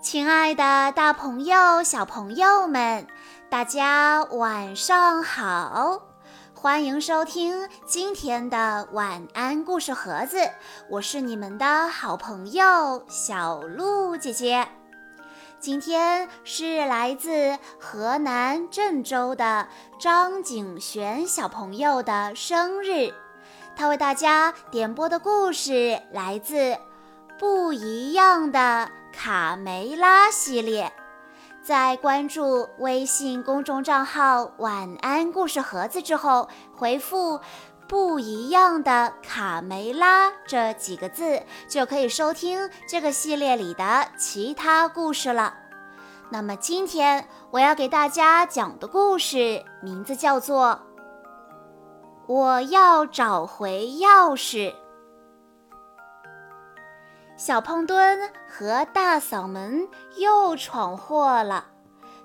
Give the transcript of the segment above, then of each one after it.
亲爱的，大朋友、小朋友们，大家晚上好！欢迎收听今天的晚安故事盒子，我是你们的好朋友小鹿姐姐。今天是来自河南郑州的张景璇小朋友的生日，他为大家点播的故事来自《不一样的》。卡梅拉系列，在关注微信公众账号“晚安故事盒子”之后，回复“不一样的卡梅拉”这几个字，就可以收听这个系列里的其他故事了。那么今天我要给大家讲的故事名字叫做《我要找回钥匙》。小胖墩和大嗓门又闯祸了。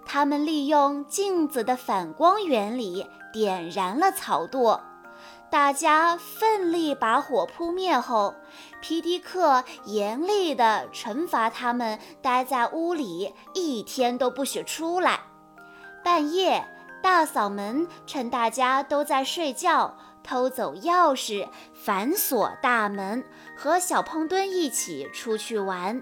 他们利用镜子的反光原理点燃了草垛。大家奋力把火扑灭后，皮迪克严厉地惩罚他们，待在屋里一天都不许出来。半夜，大嗓门趁大家都在睡觉。偷走钥匙，反锁大门，和小胖墩一起出去玩。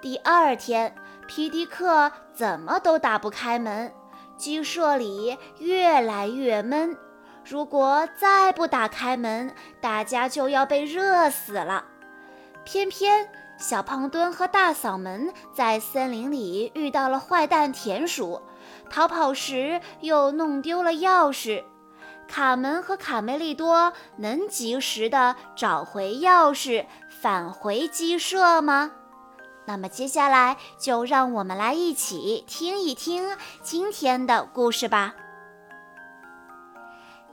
第二天，皮迪克怎么都打不开门，鸡舍里越来越闷。如果再不打开门，大家就要被热死了。偏偏小胖墩和大嗓门在森林里遇到了坏蛋田鼠，逃跑时又弄丢了钥匙。卡门和卡梅利多能及时的找回钥匙，返回鸡舍吗？那么接下来就让我们来一起听一听今天的故事吧。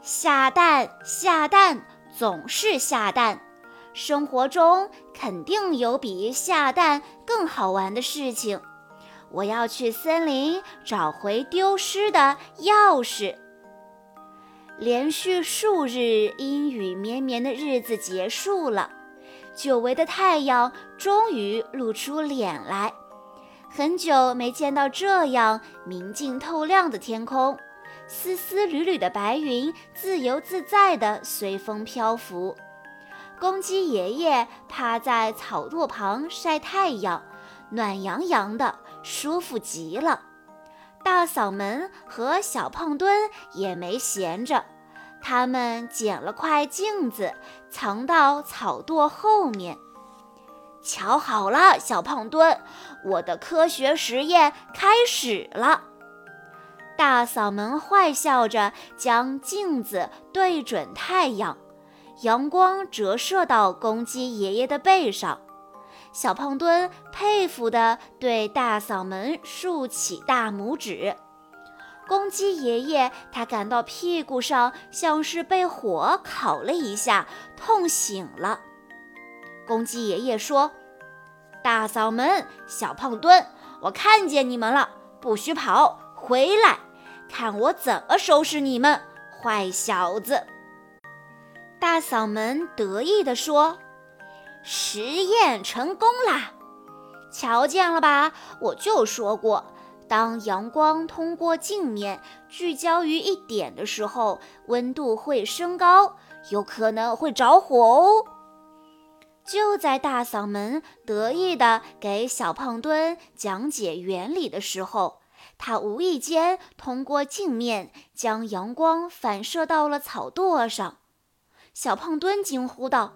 下蛋下蛋总是下蛋，生活中肯定有比下蛋更好玩的事情。我要去森林找回丢失的钥匙。连续数日阴雨绵绵的日子结束了，久违的太阳终于露出脸来。很久没见到这样明净透亮的天空，丝丝缕缕的白云自由自在地随风漂浮。公鸡爷爷趴在草垛旁晒太阳，暖洋洋的，舒服极了。大嗓门和小胖墩也没闲着，他们捡了块镜子，藏到草垛后面。瞧好了，小胖墩，我的科学实验开始了。大嗓门坏笑着将镜子对准太阳，阳光折射到公鸡爷爷的背上。小胖墩佩服地对大嗓门竖起大拇指。公鸡爷爷他感到屁股上像是被火烤了一下，痛醒了。公鸡爷爷说：“大嗓门，小胖墩，我看见你们了，不许跑，回来，看我怎么收拾你们，坏小子！”大嗓门得意地说。实验成功啦！瞧见了吧？我就说过，当阳光通过镜面聚焦于一点的时候，温度会升高，有可能会着火哦。就在大嗓门得意地给小胖墩讲解原理的时候，他无意间通过镜面将阳光反射到了草垛上。小胖墩惊呼道：“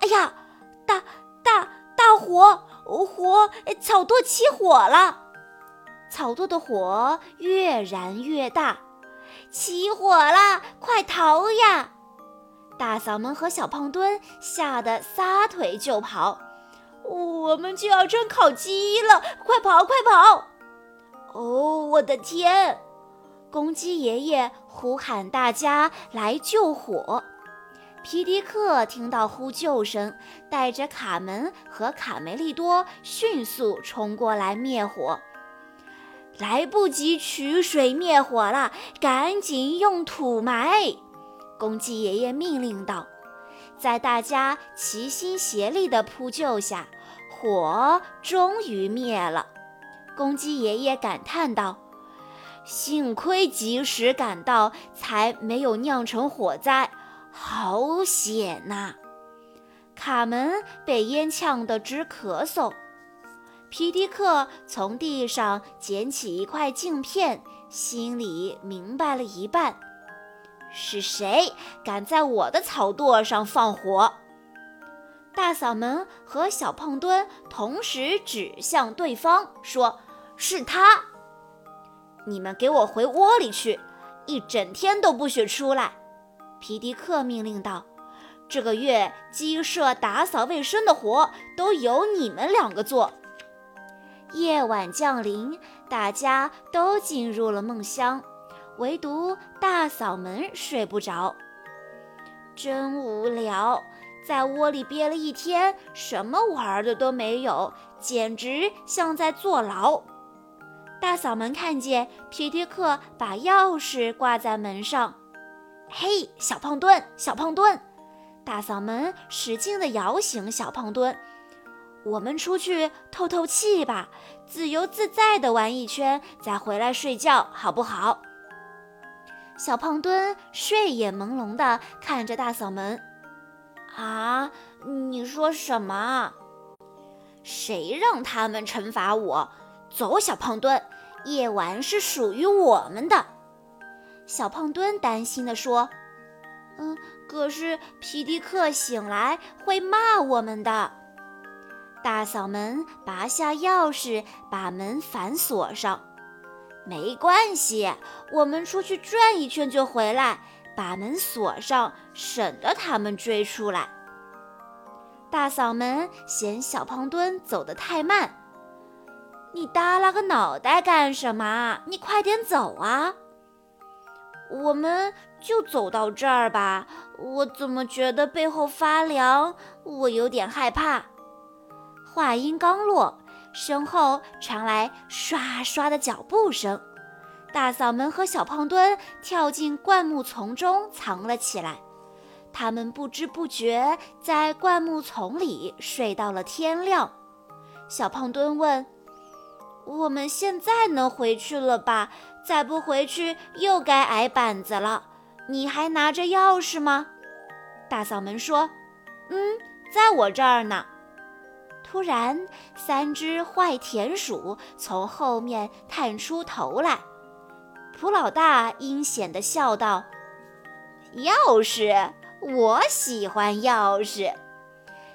哎呀！”大大大火！火！草垛起火了！草垛的火越燃越大，起火了！快逃呀！大嗓门和小胖墩吓得撒腿就跑。我们就要蒸烤鸡了！快跑，快跑！哦，我的天！公鸡爷爷呼喊大家来救火。皮迪克听到呼救声，带着卡门和卡梅利多迅速冲过来灭火。来不及取水灭火了，赶紧用土埋！公鸡爷爷命令道。在大家齐心协力的扑救下，火终于灭了。公鸡爷爷感叹道：“幸亏及时赶到，才没有酿成火灾，好险呐！”卡门被烟呛得直咳嗽。皮迪克从地上捡起一块镜片，心里明白了一半：是谁敢在我的草垛上放火？大嗓门和小胖墩同时指向对方，说：“是他！你们给我回窝里去，一整天都不许出来！”皮迪克命令道：“这个月鸡舍打扫卫生的活都由你们两个做。”夜晚降临，大家都进入了梦乡，唯独大嗓门睡不着。真无聊。在窝里憋了一天，什么玩的都没有，简直像在坐牢。大嗓门看见皮迪克把钥匙挂在门上，嘿，小胖墩，小胖墩！大嗓门使劲地摇醒小胖墩：“我们出去透透气吧，自由自在地玩一圈，再回来睡觉，好不好？”小胖墩睡眼朦胧地看着大嗓门。啊！你说什么？谁让他们惩罚我？走，小胖墩，夜晚是属于我们的。小胖墩担心地说：“嗯，可是皮迪克醒来会骂我们的。”大嗓门拔下钥匙，把门反锁上。没关系，我们出去转一圈就回来。把门锁上，省得他们追出来。大嗓门嫌小胖墩走得太慢，你耷拉个脑袋干什么？你快点走啊！我们就走到这儿吧。我怎么觉得背后发凉？我有点害怕。话音刚落，身后传来刷刷的脚步声。大嗓门和小胖墩跳进灌木丛中藏了起来，他们不知不觉在灌木丛里睡到了天亮。小胖墩问：“我们现在能回去了吧？再不回去又该挨板子了。你还拿着钥匙吗？”大嗓门说：“嗯，在我这儿呢。”突然，三只坏田鼠从后面探出头来。普老大阴险地笑道：“钥匙，我喜欢钥匙。”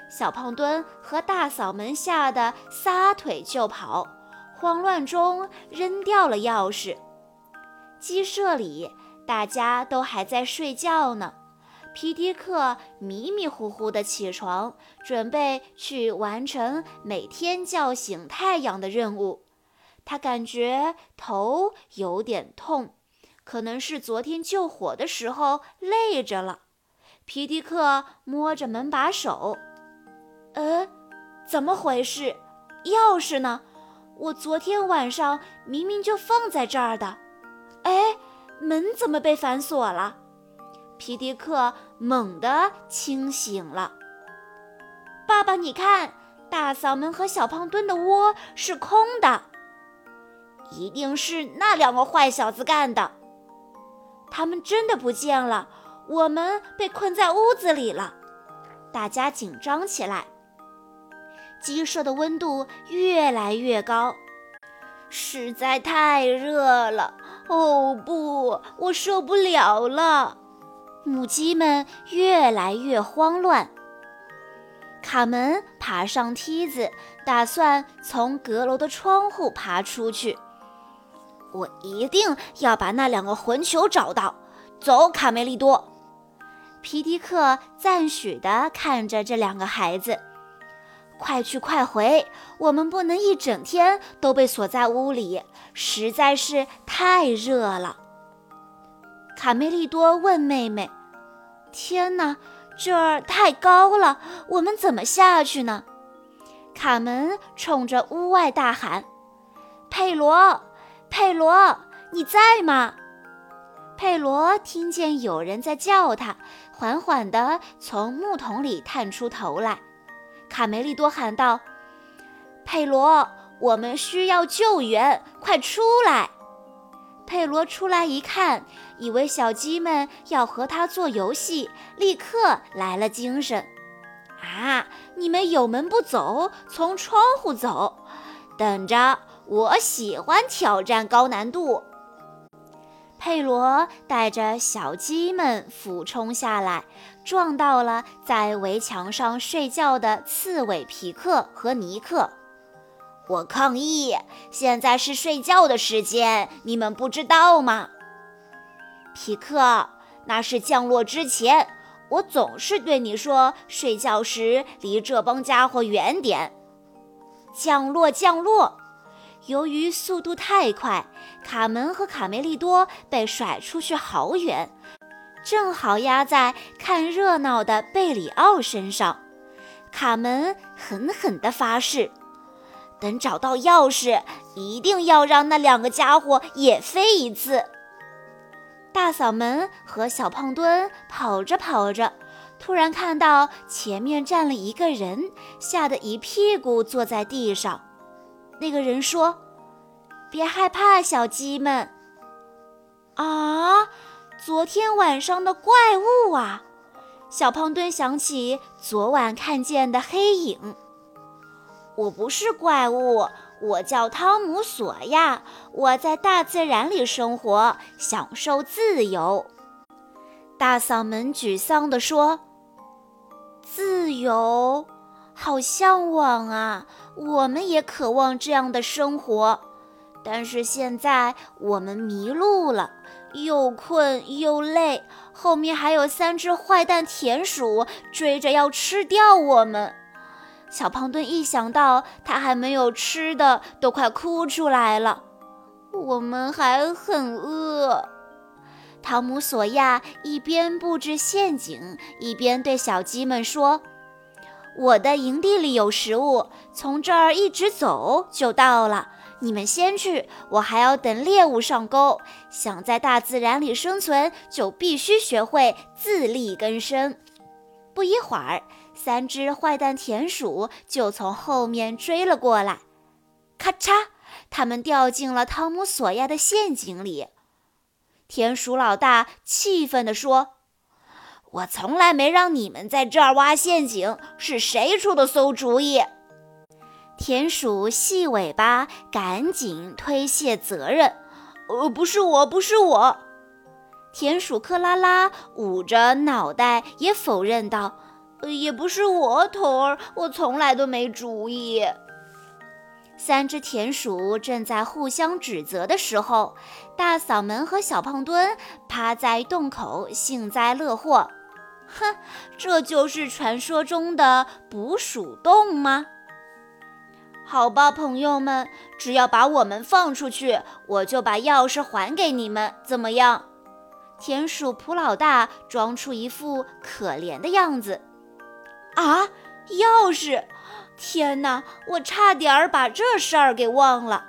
小胖墩和大嗓门吓得撒腿就跑，慌乱中扔掉了钥匙。鸡舍里大家都还在睡觉呢。皮迪克迷迷糊糊地起床，准备去完成每天叫醒太阳的任务。他感觉头有点痛，可能是昨天救火的时候累着了。皮迪克摸着门把手，呃，怎么回事？钥匙呢？我昨天晚上明明就放在这儿的。哎，门怎么被反锁了？皮迪克猛地清醒了。爸爸，你看，大嗓门和小胖墩的窝是空的。一定是那两个坏小子干的，他们真的不见了，我们被困在屋子里了，大家紧张起来。鸡舍的温度越来越高，实在太热了，哦不，我受不了了。母鸡们越来越慌乱。卡门爬上梯子，打算从阁楼的窗户爬出去。我一定要把那两个混球找到。走，卡梅利多。皮迪克赞许地看着这两个孩子。快去快回，我们不能一整天都被锁在屋里，实在是太热了。卡梅利多问妹妹：“天哪，这儿太高了，我们怎么下去呢？”卡门冲着屋外大喊：“佩罗！”佩罗，你在吗？佩罗听见有人在叫他，缓缓地从木桶里探出头来。卡梅利多喊道：“佩罗，我们需要救援，快出来！佩罗出来一看，以为小鸡们要和他做游戏，立刻来了精神。啊！你们有门不走，从窗户走，等着！我喜欢挑战高难度。佩罗带着小鸡们俯冲下来，撞到了在围墙上睡觉的刺猬皮克和尼克。我抗议！现在是睡觉的时间，你们不知道吗？皮克，那是降落之前。我总是对你说，睡觉时离这帮家伙远点。降落，降落！由于速度太快，卡门和卡梅利多被甩出去好远，正好压在看热闹的贝里奥身上。卡门狠狠地发誓。等找到钥匙，一定要让那两个家伙也飞一次。大嗓门和小胖墩跑着跑着，突然看到前面站了一个人，吓得一屁股坐在地上。那个人说：“别害怕，小鸡们。”啊，昨天晚上的怪物啊！小胖墩想起昨晚看见的黑影。我不是怪物，我叫汤姆·索亚，我在大自然里生活，享受自由。大嗓门沮丧地说：“自由，好向往啊！我们也渴望这样的生活，但是现在我们迷路了，又困又累，后面还有三只坏蛋田鼠追着要吃掉我们。”小胖墩一想到他还没有吃的，都快哭出来了。我们还很饿。汤姆·索亚一边布置陷阱，一边对小鸡们说：“我的营地里有食物，从这儿一直走就到了。你们先去，我还要等猎物上钩。想在大自然里生存，就必须学会自力更生。”不一会儿。三只坏蛋田鼠就从后面追了过来，咔嚓，它们掉进了汤姆·索亚的陷阱里。田鼠老大气愤地说：“我从来没让你们在这儿挖陷阱，是谁出的馊主意？”田鼠细尾巴赶紧推卸责任：“呃，不是我，不是我。”田鼠克拉拉捂着脑袋也否认道。呃也不是我，头儿，我从来都没主意。三只田鼠正在互相指责的时候，大嗓门和小胖墩趴在洞口幸灾乐祸。哼，这就是传说中的捕鼠洞吗？好吧，朋友们，只要把我们放出去，我就把钥匙还给你们，怎么样？田鼠普老大装出一副可怜的样子。啊，钥匙！天哪，我差点儿把这事儿给忘了。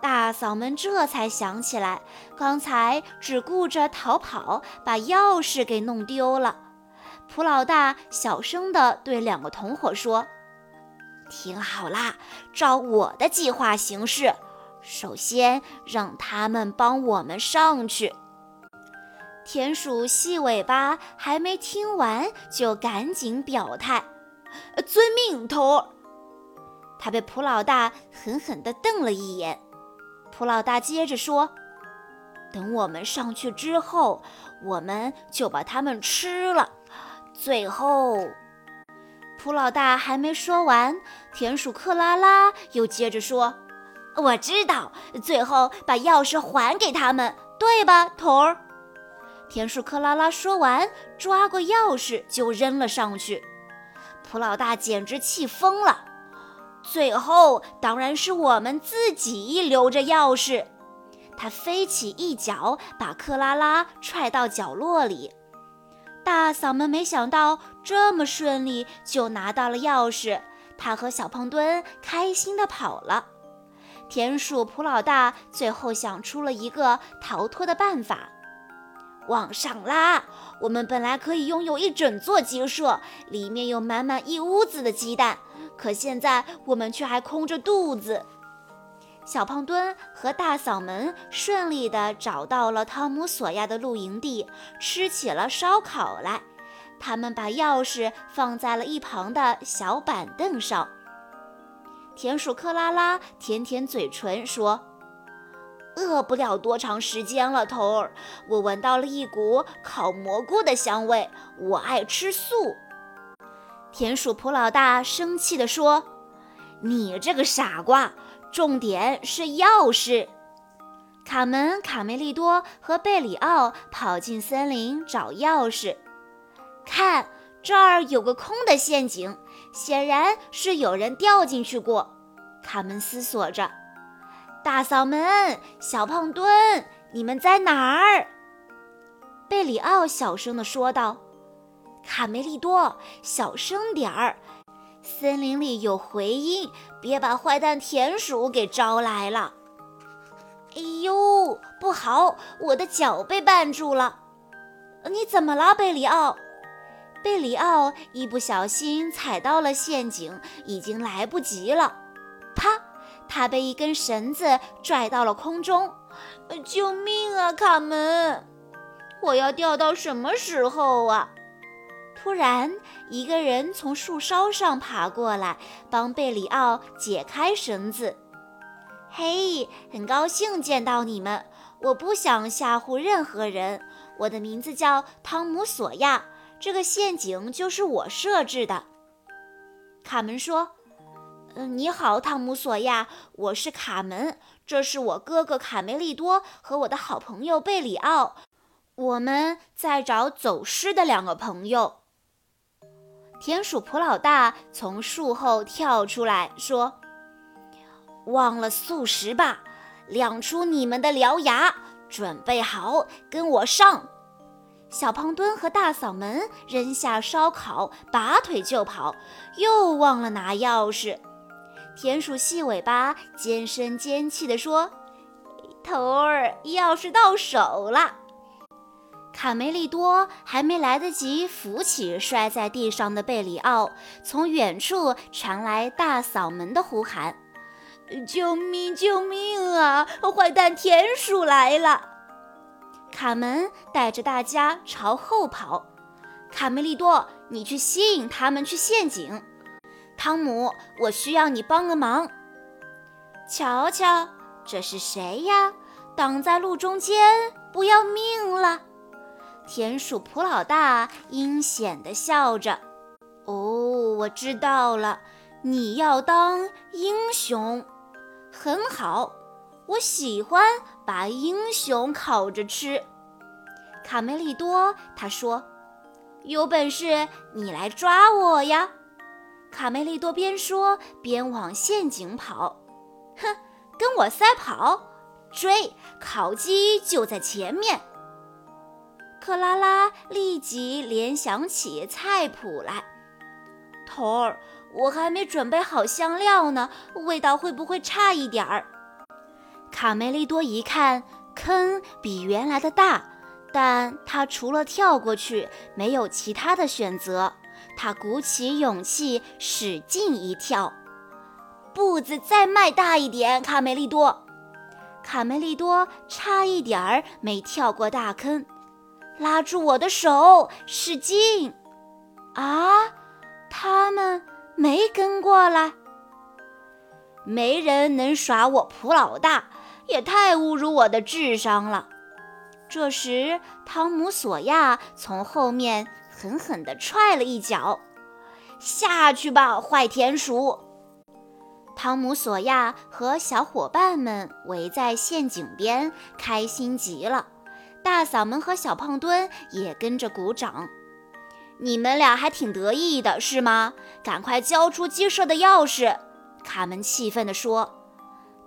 大嗓门这才想起来，刚才只顾着逃跑，把钥匙给弄丢了。普老大小声地对两个同伙说：“听好啦，照我的计划行事。首先，让他们帮我们上去。”田鼠细尾巴还没听完，就赶紧表态：“遵命，头。”他被普老大狠狠地瞪了一眼。普老大接着说：“等我们上去之后，我们就把它们吃了。最后……”普老大还没说完，田鼠克拉拉又接着说：“我知道，最后把钥匙还给他们，对吧，头儿？”田鼠克拉拉说完，抓过钥匙就扔了上去。普老大简直气疯了。最后当然是我们自己留着钥匙。他飞起一脚，把克拉拉踹到角落里。大嗓门没想到这么顺利就拿到了钥匙，他和小胖墩开心地跑了。田鼠普老大最后想出了一个逃脱的办法。往上拉！我们本来可以拥有一整座鸡舍，里面有满满一屋子的鸡蛋，可现在我们却还空着肚子。小胖墩和大嗓门顺利地找到了汤姆·索亚的露营地，吃起了烧烤来。他们把钥匙放在了一旁的小板凳上。田鼠克拉拉舔舔嘴唇说：“饿不了多长时间了，头儿。我闻到了一股烤蘑菇的香味。我爱吃素。”田鼠普老大生气地说：“你这个傻瓜！”重点是钥匙。卡门、卡梅利多和贝里奥跑进森林找钥匙。看，这儿有个空的陷阱，显然是有人掉进去过。卡门思索着。大嗓门、小胖墩，你们在哪儿？贝里奥小声地说道。卡梅利多，小声点儿。森林里有回音，别把坏蛋田鼠给招来了。哎呦，不好，我的脚被绊住了。你怎么了，贝里奥？贝里奥一不小心踩到了陷阱，已经来不及了。啪！他被一根绳子拽到了空中。救命啊，卡门！我要掉到什么时候啊？突然，一个人从树梢上爬过来，帮贝里奥解开绳子。嘿，很高兴见到你们！我不想吓唬任何人。我的名字叫汤姆·索亚，这个陷阱就是我设置的。卡门说：“嗯，你好，汤姆·索亚，我是卡门，这是我哥哥卡梅利多和我的好朋友贝里奥，我们在找走失的两个朋友。”田鼠普老大从树后跳出来说：“忘了素食吧，亮出你们的獠牙，准备好，跟我上！”小胖墩和大嗓门扔下烧烤，拔腿就跑，又忘了拿钥匙。田鼠细尾巴尖声尖气地说：“头儿，钥匙到手了。”卡梅利多还没来得及扶起摔在地上的贝里奥，从远处传来大嗓门的呼喊：“救命！救命啊！坏蛋田鼠来了！”卡门带着大家朝后跑。卡梅利多，你去吸引他们去陷阱。汤姆，我需要你帮个忙。瞧瞧，这是谁呀？挡在路中间，不要命了！田鼠普老大阴险地笑着：“哦，我知道了，你要当英雄，很好，我喜欢把英雄烤着吃。”卡梅利多他说：“有本事你来抓我呀！”卡梅利多边说边往陷阱跑。“哼，跟我赛跑，追，烤鸡就在前面。”克拉拉立即联想起菜谱来。头儿，我还没准备好香料呢，味道会不会差一点儿？卡梅利多一看，坑比原来的大，但他除了跳过去，没有其他的选择。他鼓起勇气，使劲一跳，步子再迈大一点，卡梅利多。卡梅利多差一点儿没跳过大坑。拉住我的手，使劲！啊，他们没跟过来。没人能耍我普老大，也太侮辱我的智商了。这时，汤姆·索亚从后面狠狠地踹了一脚。下去吧，坏田鼠！汤姆·索亚和小伙伴们围在陷阱边，开心极了。大嗓门和小胖墩也跟着鼓掌。你们俩还挺得意的，是吗？赶快交出鸡舍的钥匙！卡门气愤地说。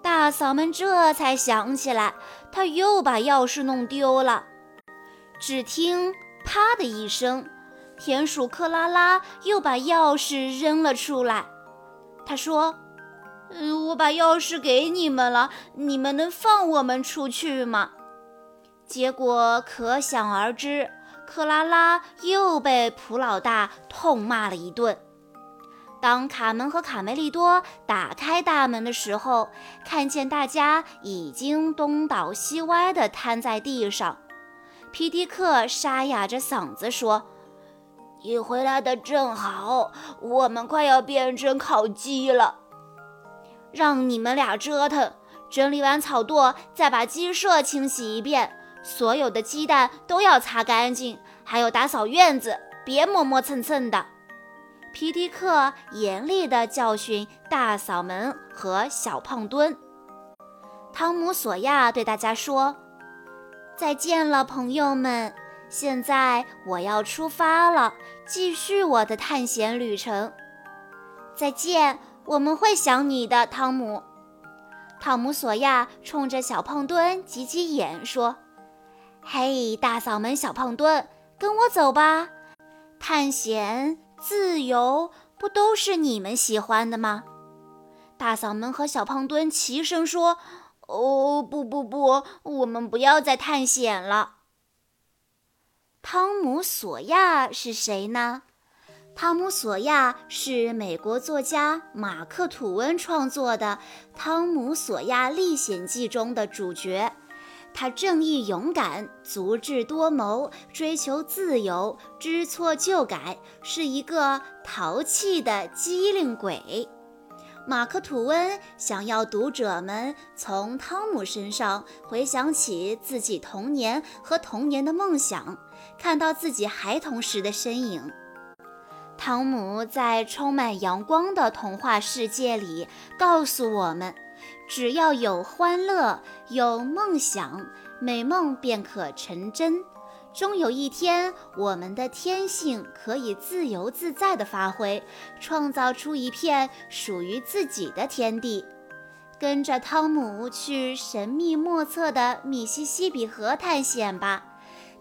大嗓门这才想起来，他又把钥匙弄丢了。只听“啪”的一声，田鼠克拉拉又把钥匙扔了出来。他说：“嗯，我把钥匙给你们了，你们能放我们出去吗？”结果可想而知，克拉拉又被普老大痛骂了一顿。当卡门和卡梅利多打开大门的时候，看见大家已经东倒西歪地瘫在地上。皮迪克沙哑着嗓子说：“你回来的正好，我们快要变成烤鸡了。让你们俩折腾，整理完草垛，再把鸡舍清洗一遍，所有的鸡蛋都要擦干净，还有打扫院子，别磨磨蹭蹭的。”皮迪克严厉地教训大嗓门和小胖墩。汤姆·索亚对大家说。再见了，朋友们！现在我要出发了，继续我的探险旅程。再见，我们会想你的，汤姆。汤姆·索亚冲着小胖墩挤挤眼说：“嘿，大嗓门小胖墩，跟我走吧！探险、自由，不都是你们喜欢的吗？”大嗓门和小胖墩齐声说。哦不不不，我们不要再探险了。汤姆·索亚是谁呢？汤姆·索亚是美国作家马克·吐温创作的《汤姆·索亚历险记》中的主角。他正义勇敢，足智多谋，追求自由，知错就改，是一个淘气的机灵鬼。马克·吐温想要读者们从汤姆身上回想起自己童年和童年的梦想，看到自己孩童时的身影。汤姆在充满阳光的童话世界里告诉我们：只要有欢乐，有梦想，美梦便可成真。终有一天，我们的天性可以自由自在地发挥，创造出一片属于自己的天地。跟着汤姆去神秘莫测的密西西比河探险吧，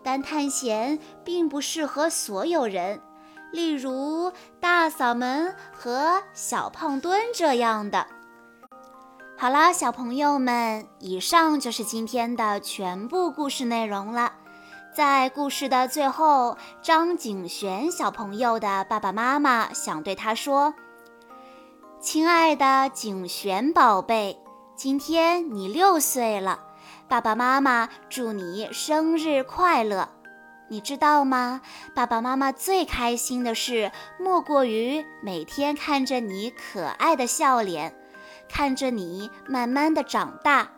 但探险并不适合所有人，例如大嗓门和小胖墩这样的。好啦，小朋友们，以上就是今天的全部故事内容了。在故事的最后，张景璇小朋友的爸爸妈妈想对他说：“亲爱的景璇宝贝，今天你六岁了，爸爸妈妈祝你生日快乐。你知道吗？爸爸妈妈最开心的事，莫过于每天看着你可爱的笑脸，看着你慢慢的长大。”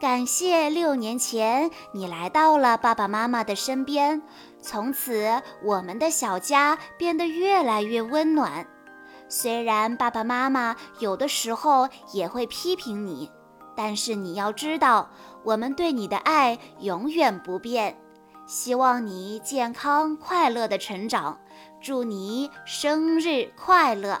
感谢六年前你来到了爸爸妈妈的身边，从此我们的小家变得越来越温暖。虽然爸爸妈妈有的时候也会批评你，但是你要知道，我们对你的爱永远不变。希望你健康快乐的成长，祝你生日快乐！